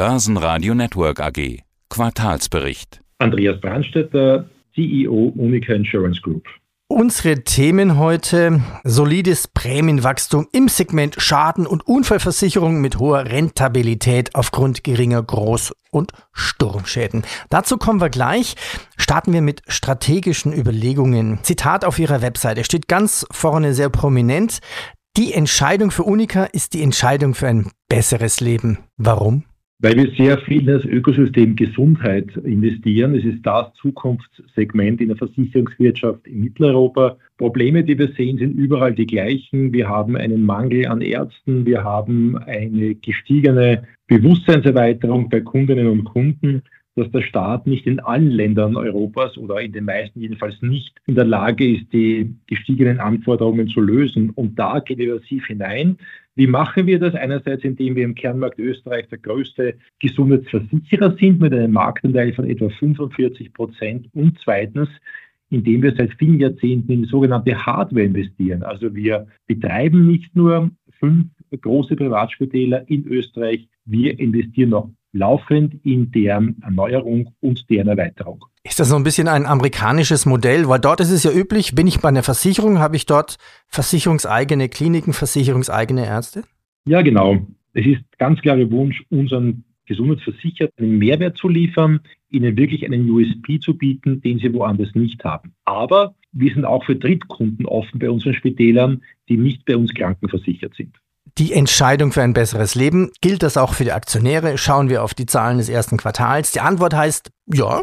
Börsenradio Network AG. Quartalsbericht. Andreas Brandstetter, CEO Unica Insurance Group. Unsere Themen heute: solides Prämienwachstum im Segment Schaden- und Unfallversicherung mit hoher Rentabilität aufgrund geringer Groß- und Sturmschäden. Dazu kommen wir gleich. Starten wir mit strategischen Überlegungen. Zitat auf Ihrer Webseite steht ganz vorne sehr prominent. Die Entscheidung für Unica ist die Entscheidung für ein besseres Leben. Warum? Weil wir sehr viel in das Ökosystem Gesundheit investieren. Es ist das Zukunftssegment in der Versicherungswirtschaft in Mitteleuropa. Probleme, die wir sehen, sind überall die gleichen. Wir haben einen Mangel an Ärzten. Wir haben eine gestiegene Bewusstseinserweiterung bei Kundinnen und Kunden dass der Staat nicht in allen Ländern Europas oder in den meisten jedenfalls nicht in der Lage ist, die gestiegenen Anforderungen zu lösen. Und da gehen wir massiv hinein. Wie machen wir das? Einerseits, indem wir im Kernmarkt Österreich der größte Gesundheitsversicherer sind mit einem Marktanteil von etwa 45 Prozent und zweitens, indem wir seit vielen Jahrzehnten in sogenannte Hardware investieren. Also wir betreiben nicht nur fünf große Privatspitäler in Österreich, wir investieren auch laufend in deren Erneuerung und deren Erweiterung. Ist das so ein bisschen ein amerikanisches Modell? Weil dort ist es ja üblich, bin ich bei einer Versicherung, habe ich dort versicherungseigene Kliniken, versicherungseigene Ärzte? Ja, genau. Es ist ganz klarer Wunsch, unseren Gesundheitsversicherten einen Mehrwert zu liefern, ihnen wirklich einen USP zu bieten, den sie woanders nicht haben. Aber wir sind auch für Drittkunden offen bei unseren Spitälern, die nicht bei uns krankenversichert sind die Entscheidung für ein besseres Leben. Gilt das auch für die Aktionäre? Schauen wir auf die Zahlen des ersten Quartals. Die Antwort heißt, ja,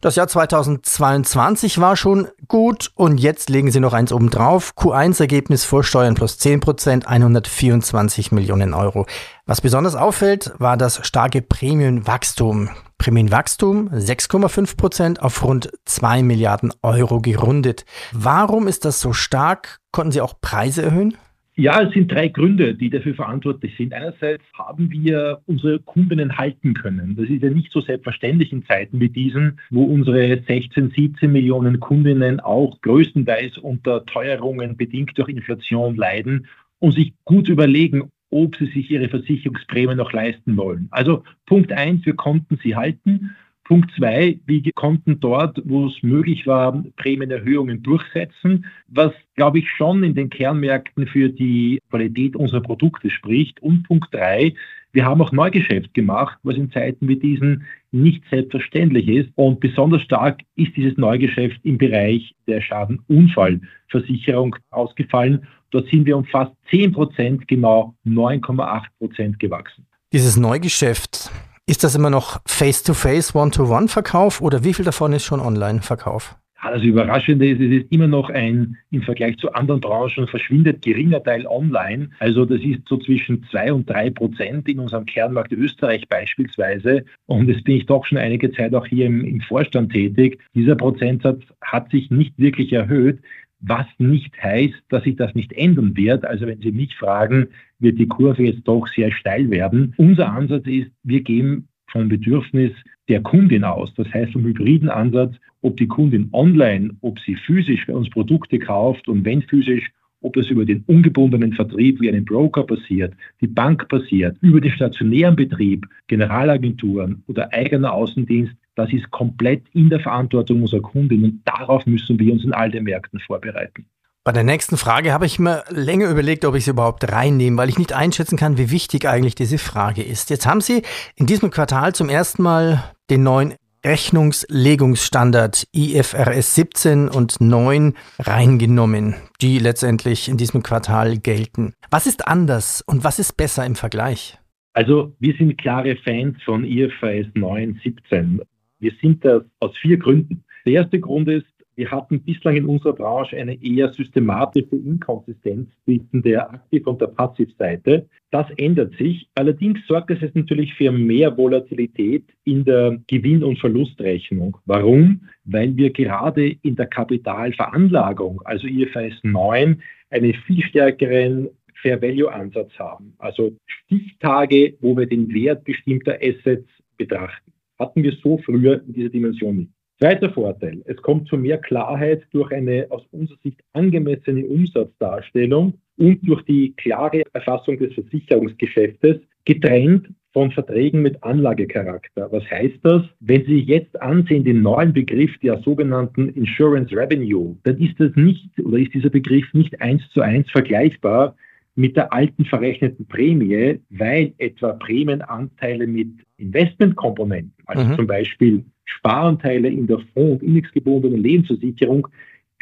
das Jahr 2022 war schon gut und jetzt legen Sie noch eins obendrauf. Q1-Ergebnis vor Steuern plus 10 Prozent, 124 Millionen Euro. Was besonders auffällt, war das starke Prämienwachstum. Prämienwachstum 6,5 Prozent auf rund 2 Milliarden Euro gerundet. Warum ist das so stark? Konnten Sie auch Preise erhöhen? Ja, es sind drei Gründe, die dafür verantwortlich sind. Einerseits haben wir unsere Kundinnen halten können. Das ist ja nicht so selbstverständlich in Zeiten wie diesen, wo unsere 16, 17 Millionen Kundinnen auch größtenteils unter Teuerungen bedingt durch Inflation leiden und sich gut überlegen, ob sie sich ihre Versicherungsprämie noch leisten wollen. Also Punkt eins, wir konnten sie halten. Punkt zwei, wir konnten dort, wo es möglich war, Prämienerhöhungen durchsetzen, was, glaube ich, schon in den Kernmärkten für die Qualität unserer Produkte spricht. Und Punkt drei, wir haben auch Neugeschäft gemacht, was in Zeiten wie diesen nicht selbstverständlich ist. Und besonders stark ist dieses Neugeschäft im Bereich der Schadenunfallversicherung ausgefallen. Dort sind wir um fast 10 Prozent, genau 9,8 Prozent gewachsen. Dieses Neugeschäft, ist das immer noch Face-to-Face, One-to-One-Verkauf oder wie viel davon ist schon Online-Verkauf? Das Überraschende ist, es ist immer noch ein im Vergleich zu anderen Branchen verschwindet geringer Teil online. Also das ist so zwischen zwei und drei Prozent in unserem Kernmarkt Österreich beispielsweise. Und jetzt bin ich doch schon einige Zeit auch hier im, im Vorstand tätig. Dieser Prozentsatz hat sich nicht wirklich erhöht was nicht heißt, dass sich das nicht ändern wird. Also wenn Sie mich fragen, wird die Kurve jetzt doch sehr steil werden. Unser Ansatz ist, wir gehen vom Bedürfnis der Kundin aus. Das heißt vom hybriden Ansatz, ob die Kundin online, ob sie physisch bei uns Produkte kauft und wenn physisch, ob das über den ungebundenen Vertrieb wie einen Broker passiert, die Bank passiert, über den stationären Betrieb, Generalagenturen oder eigener Außendienst, das ist komplett in der Verantwortung unserer Kunden und darauf müssen wir uns in all den Märkten vorbereiten. Bei der nächsten Frage habe ich mir länger überlegt, ob ich sie überhaupt reinnehme, weil ich nicht einschätzen kann, wie wichtig eigentlich diese Frage ist. Jetzt haben Sie in diesem Quartal zum ersten Mal den neuen Rechnungslegungsstandard IFRS 17 und 9 reingenommen, die letztendlich in diesem Quartal gelten. Was ist anders und was ist besser im Vergleich? Also wir sind klare Fans von IFRS 9, 17. Wir sind das aus vier Gründen. Der erste Grund ist, wir hatten bislang in unserer Branche eine eher systematische Inkonsistenz zwischen der Aktiv- und der Passivseite. Das ändert sich. Allerdings sorgt es jetzt natürlich für mehr Volatilität in der Gewinn- und Verlustrechnung. Warum? Weil wir gerade in der Kapitalveranlagung, also IFRS 9, einen viel stärkeren Fair Value Ansatz haben. Also Stichtage, wo wir den Wert bestimmter Assets betrachten hatten wir so früher in dieser Dimension nicht. Zweiter Vorteil, es kommt zu mehr Klarheit durch eine aus unserer Sicht angemessene Umsatzdarstellung und durch die klare Erfassung des Versicherungsgeschäftes, getrennt von Verträgen mit Anlagecharakter. Was heißt das? Wenn Sie jetzt ansehen den neuen Begriff der sogenannten Insurance Revenue, dann ist das nicht oder ist dieser Begriff nicht eins zu eins vergleichbar mit der alten verrechneten Prämie, weil etwa Prämienanteile mit Investmentkomponenten, also mhm. zum Beispiel Sparanteile in der Fonds- und indexgebundenen Lebensversicherung,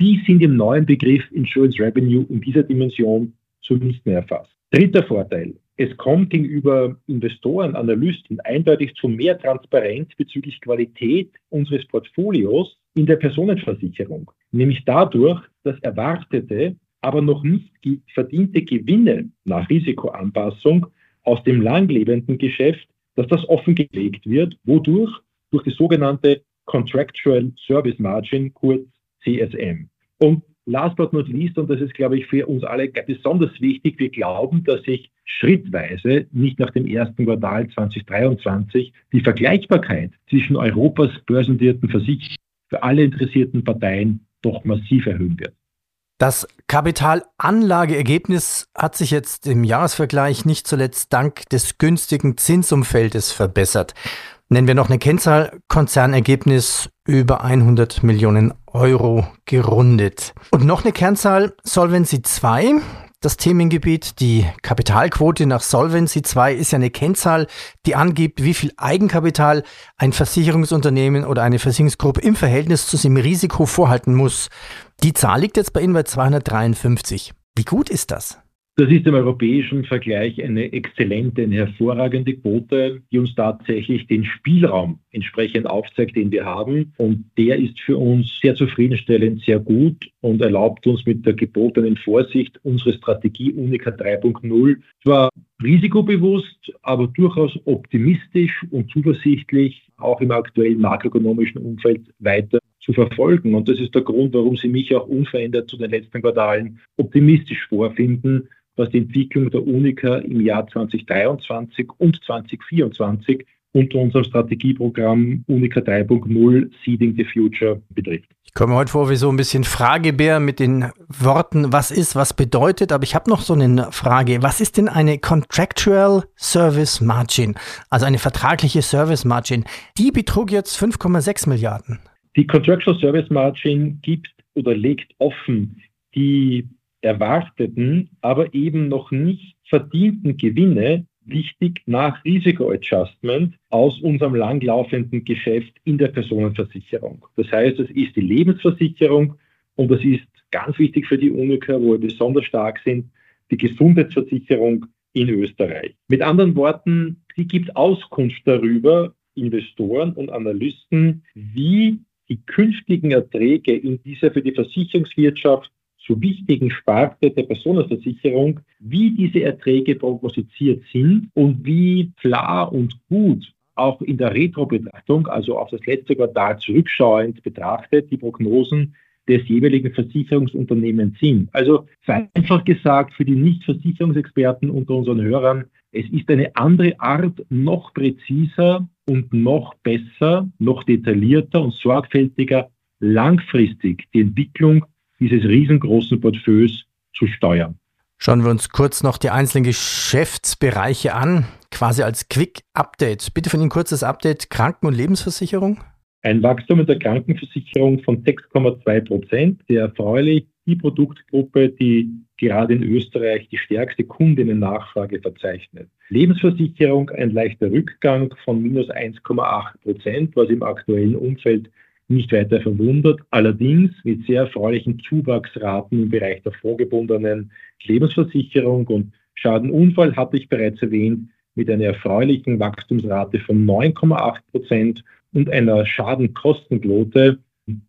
die sind im neuen Begriff Insurance Revenue in dieser Dimension so nicht mehr erfasst. Dritter Vorteil. Es kommt gegenüber Investoren, Analysten eindeutig zu mehr Transparenz bezüglich Qualität unseres Portfolios in der Personenversicherung. Nämlich dadurch, dass erwartete, aber noch nicht verdiente Gewinne nach Risikoanpassung aus dem langlebenden Geschäft, dass das offengelegt wird, wodurch durch die sogenannte Contractual Service Margin, kurz CSM. Und last but not least, und das ist, glaube ich, für uns alle besonders wichtig, wir glauben, dass sich schrittweise, nicht nach dem ersten Quartal 2023, die Vergleichbarkeit zwischen Europas börsennotierten Versicherungen für alle interessierten Parteien doch massiv erhöhen wird. Das Kapitalanlageergebnis hat sich jetzt im Jahresvergleich nicht zuletzt dank des günstigen Zinsumfeldes verbessert. Nennen wir noch eine Kennzahl, Konzernergebnis über 100 Millionen Euro gerundet. Und noch eine Kernzahl, Solvency 2, das Themengebiet. Die Kapitalquote nach Solvency 2 ist ja eine Kennzahl, die angibt, wie viel Eigenkapital ein Versicherungsunternehmen oder eine Versicherungsgruppe im Verhältnis zu seinem Risiko vorhalten muss. Die Zahl liegt jetzt bei Ihnen bei 253. Wie gut ist das? Das ist im europäischen Vergleich eine exzellente, eine hervorragende Quote, die uns tatsächlich den Spielraum entsprechend aufzeigt, den wir haben. Und der ist für uns sehr zufriedenstellend, sehr gut und erlaubt uns mit der gebotenen Vorsicht unsere Strategie Unica 3.0 zwar risikobewusst, aber durchaus optimistisch und zuversichtlich auch im aktuellen makroökonomischen Umfeld weiter zu verfolgen. Und das ist der Grund, warum Sie mich auch unverändert zu den letzten Quartalen optimistisch vorfinden was die Entwicklung der Unica im Jahr 2023 und 2024 unter unserem Strategieprogramm Unica 3.0 Seeding the Future betrifft. Ich komme heute vor wie so ein bisschen Fragebär mit den Worten, was ist, was bedeutet, aber ich habe noch so eine Frage. Was ist denn eine Contractual Service Margin, also eine vertragliche Service Margin? Die betrug jetzt 5,6 Milliarden. Die Contractual Service Margin gibt oder legt offen die erwarteten, aber eben noch nicht verdienten Gewinne wichtig nach Risikoadjustment aus unserem langlaufenden Geschäft in der Personenversicherung. Das heißt, es ist die Lebensversicherung und das ist ganz wichtig für die Unica, wo wir besonders stark sind, die Gesundheitsversicherung in Österreich. Mit anderen Worten, sie gibt Auskunft darüber, Investoren und Analysten, wie die künftigen Erträge in dieser für die Versicherungswirtschaft so wichtigen Sparte der Personenversicherung, wie diese Erträge prognostiziert sind und wie klar und gut auch in der Retro-Betrachtung, also auf das letzte Quartal zurückschauend betrachtet, die Prognosen des jeweiligen Versicherungsunternehmens sind. Also einfach gesagt, für die Nicht-Versicherungsexperten unter unseren Hörern, es ist eine andere Art, noch präziser und noch besser, noch detaillierter und sorgfältiger langfristig die Entwicklung dieses riesengroßen Portfolios zu steuern. Schauen wir uns kurz noch die einzelnen Geschäftsbereiche an, quasi als Quick Update. Bitte von Ihnen kurzes Update Kranken- und Lebensversicherung. Ein Wachstum in der Krankenversicherung von 6,2 Prozent, sehr erfreulich. Die Produktgruppe, die gerade in Österreich die stärkste Kundinnennachfrage verzeichnet. Lebensversicherung ein leichter Rückgang von minus 1,8 Prozent, was im aktuellen Umfeld nicht weiter verwundert, allerdings mit sehr erfreulichen Zuwachsraten im Bereich der vorgebundenen Lebensversicherung und Schadenunfall hatte ich bereits erwähnt, mit einer erfreulichen Wachstumsrate von 9,8 Prozent und einer Schadenkostenquote,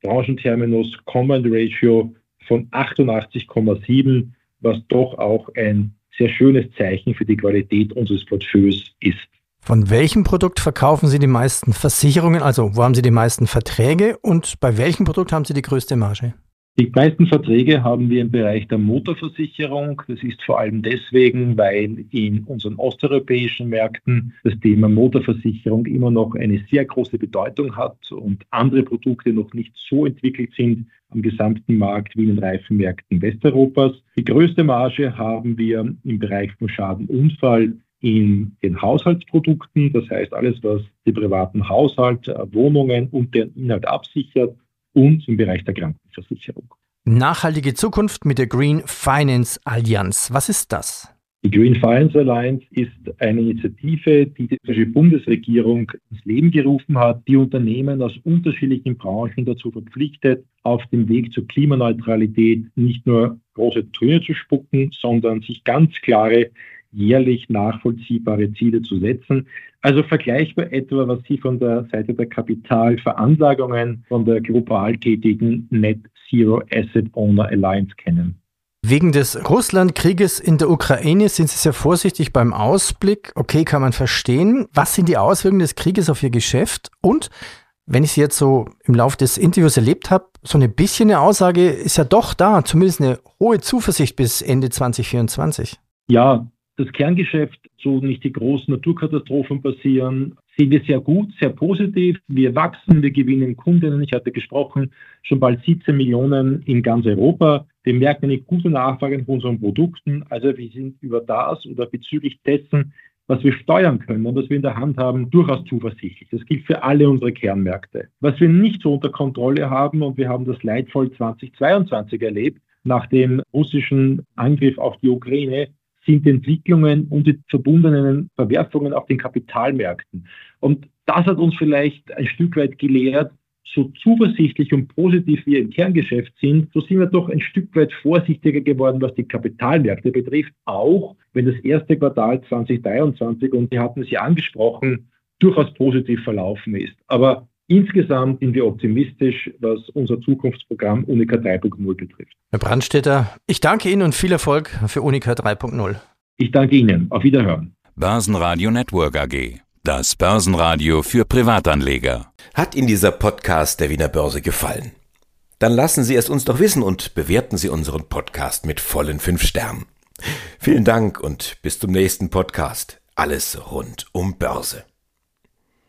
Branchenterminus Command Ratio von 88,7, was doch auch ein sehr schönes Zeichen für die Qualität unseres Portfolios ist. Von welchem Produkt verkaufen Sie die meisten Versicherungen? Also wo haben Sie die meisten Verträge und bei welchem Produkt haben Sie die größte Marge? Die meisten Verträge haben wir im Bereich der Motorversicherung. Das ist vor allem deswegen, weil in unseren osteuropäischen Märkten das Thema Motorversicherung immer noch eine sehr große Bedeutung hat und andere Produkte noch nicht so entwickelt sind am gesamten Markt wie in den Reifenmärkten Westeuropas. Die größte Marge haben wir im Bereich von Schadenunfall in den Haushaltsprodukten, das heißt alles, was die privaten Haushalte, Wohnungen und den Inhalt absichert und im Bereich der Krankenversicherung. Nachhaltige Zukunft mit der Green Finance Allianz. Was ist das? Die Green Finance Alliance ist eine Initiative, die die Bundesregierung ins Leben gerufen hat, die Unternehmen aus unterschiedlichen Branchen dazu verpflichtet, auf dem Weg zur Klimaneutralität nicht nur große Töne zu spucken, sondern sich ganz klare jährlich nachvollziehbare Ziele zu setzen. Also vergleichbar etwa, was Sie von der Seite der Kapitalveranlagungen von der global tätigen Net Zero Asset Owner Alliance kennen. Wegen des Russlandkrieges in der Ukraine sind Sie sehr vorsichtig beim Ausblick. Okay, kann man verstehen. Was sind die Auswirkungen des Krieges auf Ihr Geschäft? Und wenn ich Sie jetzt so im Laufe des Interviews erlebt habe, so ein bisschen eine Aussage ist ja doch da, zumindest eine hohe Zuversicht bis Ende 2024. Ja, das Kerngeschäft, so nicht die großen Naturkatastrophen passieren, sehen wir sehr gut, sehr positiv. Wir wachsen, wir gewinnen Kundinnen. Ich hatte gesprochen, schon bald 17 Millionen in ganz Europa. Wir merken eine gute Nachfrage nach unseren Produkten. Also wir sind über das oder bezüglich dessen, was wir steuern können und was wir in der Hand haben, durchaus zuversichtlich. Das gilt für alle unsere Kernmärkte. Was wir nicht so unter Kontrolle haben, und wir haben das leidvoll 2022 erlebt, nach dem russischen Angriff auf die Ukraine, sind Entwicklungen und die verbundenen Verwerfungen auf den Kapitalmärkten. Und das hat uns vielleicht ein Stück weit gelehrt, so zuversichtlich und positiv wir im Kerngeschäft sind, so sind wir doch ein Stück weit vorsichtiger geworden, was die Kapitalmärkte betrifft, auch wenn das erste Quartal 2023, und Sie hatten es ja angesprochen, durchaus positiv verlaufen ist. Aber Insgesamt sind wir optimistisch, was unser Zukunftsprogramm Unica 3.0 betrifft. Herr Brandstätter, ich danke Ihnen und viel Erfolg für Unica 3.0. Ich danke Ihnen. Auf Wiederhören. Börsenradio Network AG. Das Börsenradio für Privatanleger. Hat Ihnen dieser Podcast der Wiener Börse gefallen? Dann lassen Sie es uns doch wissen und bewerten Sie unseren Podcast mit vollen fünf Sternen. Vielen Dank und bis zum nächsten Podcast. Alles rund um Börse.